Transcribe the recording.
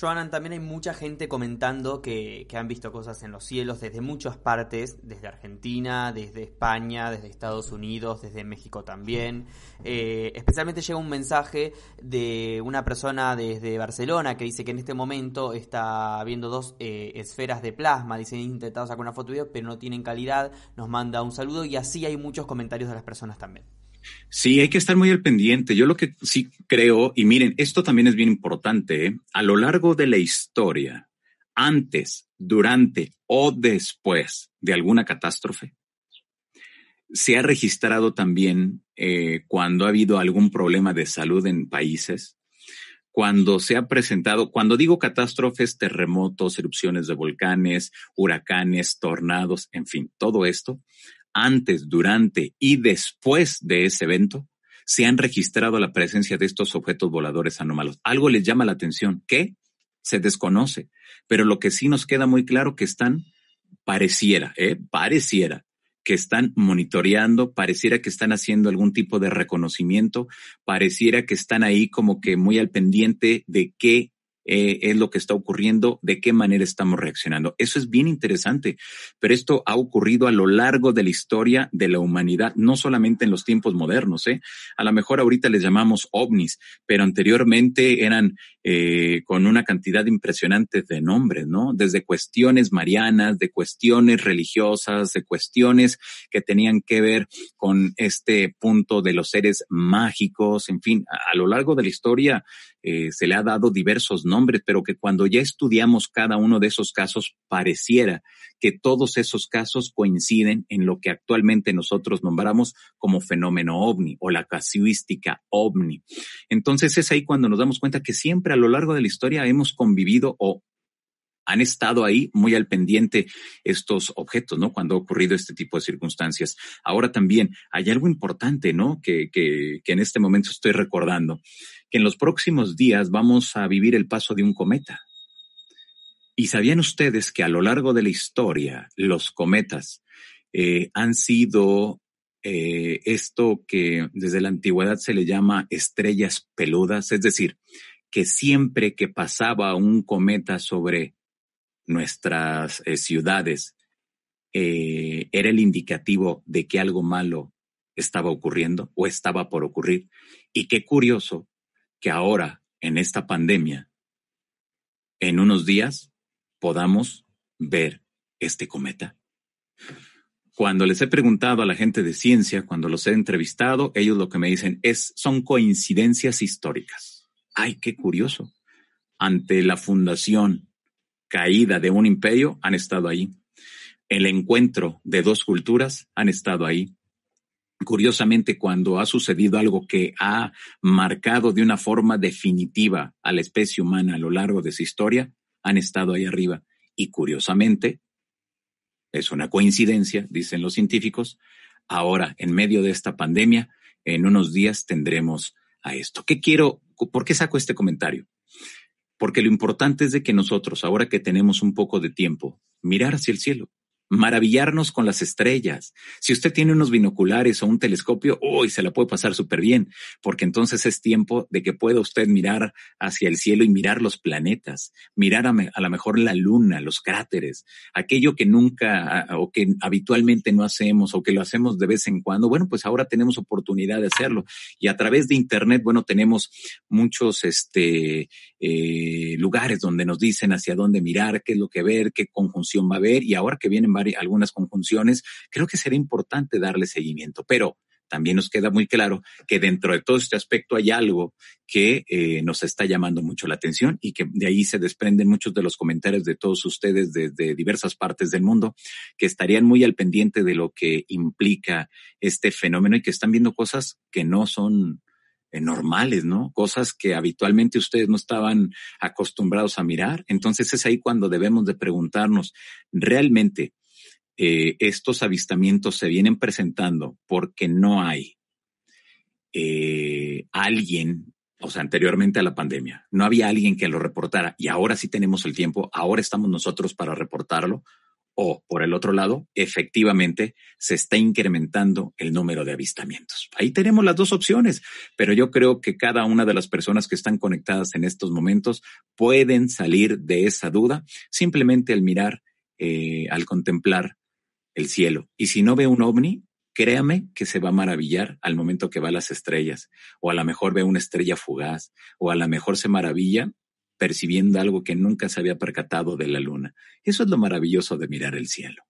Joanan, también hay mucha gente comentando que, han visto cosas en los cielos desde muchas partes, desde Argentina, desde España, desde Estados Unidos, desde México también. Eh, especialmente llega un mensaje de una persona desde Barcelona que dice que en este momento está viendo dos eh, esferas de plasma, dice intentado sacar una foto video, pero no tienen calidad, nos manda un saludo y así hay muchos comentarios de las personas también. Sí, hay que estar muy al pendiente. Yo lo que sí creo, y miren, esto también es bien importante, ¿eh? a lo largo de la historia, antes, durante o después de alguna catástrofe, se ha registrado también eh, cuando ha habido algún problema de salud en países, cuando se ha presentado, cuando digo catástrofes, terremotos, erupciones de volcanes, huracanes, tornados, en fin, todo esto, antes, durante y después de ese evento, se han registrado la presencia de estos objetos voladores anómalos. Algo les llama la atención. ¿Qué? Se desconoce. Pero lo que sí nos queda muy claro que están, pareciera, ¿eh? pareciera que están monitoreando, pareciera que están haciendo algún tipo de reconocimiento, pareciera que están ahí como que muy al pendiente de qué eh, es lo que está ocurriendo, de qué manera estamos reaccionando. Eso es bien interesante, pero esto ha ocurrido a lo largo de la historia de la humanidad, no solamente en los tiempos modernos. ¿eh? A lo mejor ahorita les llamamos ovnis, pero anteriormente eran eh, con una cantidad impresionante de nombres, ¿no? Desde cuestiones marianas, de cuestiones religiosas, de cuestiones que tenían que ver con este punto de los seres mágicos, en fin, a, lo largo de la historia eh, se le ha dado diversos nombres, pero que cuando ya estudiamos cada uno de esos casos, pareciera que todos esos casos coinciden en lo que actualmente nosotros nombramos como fenómeno ovni o la casuística ovni. Entonces es ahí cuando nos damos cuenta que siempre a lo largo de la historia hemos convivido o han estado ahí muy al pendiente estos objetos, ¿no? Cuando ha ocurrido este tipo de circunstancias. Ahora también hay algo importante, ¿no? Que, que, que en este momento estoy recordando, que en los próximos días vamos a vivir el paso de un cometa. ¿Y sabían ustedes que a lo largo de la historia los cometas eh, han sido eh, esto que desde la antigüedad se le llama estrellas peludas? Es decir, que siempre que pasaba un cometa sobre nuestras eh, ciudades, era el indicativo de que algo malo estaba ocurriendo o estaba por ocurrir. Y qué curioso que ahora, en esta pandemia, en unos días, podamos ver este cometa. Cuando les he preguntado a la gente de ciencia, cuando los he entrevistado, ellos lo que me dicen es, son coincidencias históricas. Ay, qué curioso. Ante la fundación caída de un imperio, han estado ahí. El encuentro de dos culturas, han estado ahí. Curiosamente, cuando ha sucedido algo que ha marcado de una forma definitiva a la especie humana a lo largo de su historia, han estado ahí arriba. Y curiosamente, es una coincidencia, dicen los científicos, ahora en medio de esta pandemia, en unos días tendremos a esto. ¿Qué quiero? ¿Por qué saco este comentario? Porque lo importante es de que nosotros, ahora que tenemos un poco de tiempo, mirar hacia el cielo maravillarnos con las estrellas. Si usted tiene unos binoculares o un telescopio, uy, se la puede pasar súper bien, porque entonces es tiempo de que pueda usted mirar hacia el cielo y mirar los planetas, mirar a, a lo mejor la luna, los cráteres, aquello que nunca o que habitualmente no hacemos o que lo hacemos de vez en cuando. Bueno, pues ahora tenemos oportunidad de hacerlo. Y a través de Internet, bueno, tenemos muchos este, eh, lugares donde nos dicen hacia dónde mirar, qué es lo que ver, qué conjunción va a haber. Y ahora que vienen algunas conjunciones, creo que será importante darle seguimiento. Pero también nos queda muy claro que dentro de todo este aspecto hay algo que eh, nos está llamando mucho la atención y que de ahí se desprenden muchos de los comentarios de todos ustedes desde diversas partes del mundo que estarían muy al pendiente de lo que implica este fenómeno y que están viendo cosas que no son eh, normales, ¿no? Cosas que habitualmente ustedes no estaban acostumbrados a mirar. Entonces es ahí cuando debemos de preguntarnos, ¿realmente eh, estos avistamientos se vienen presentando porque no hay eh, alguien, o sea, anteriormente a la pandemia, no había alguien que lo reportara y ahora sí tenemos el tiempo, ahora estamos nosotros para reportarlo, O, por el otro lado, efectivamente se está incrementando el número de avistamientos. Ahí tenemos las dos opciones, pero yo creo que cada una de las personas que están conectadas en estos momentos pueden salir de esa duda simplemente al mirar, eh, al contemplar el cielo. Y si no ve un ovni, créame que se va a maravillar al momento que va a las estrellas, o a lo mejor ve una estrella fugaz, o a lo mejor se maravilla percibiendo algo que nunca se había percatado de la luna. Eso es lo maravilloso de mirar el cielo.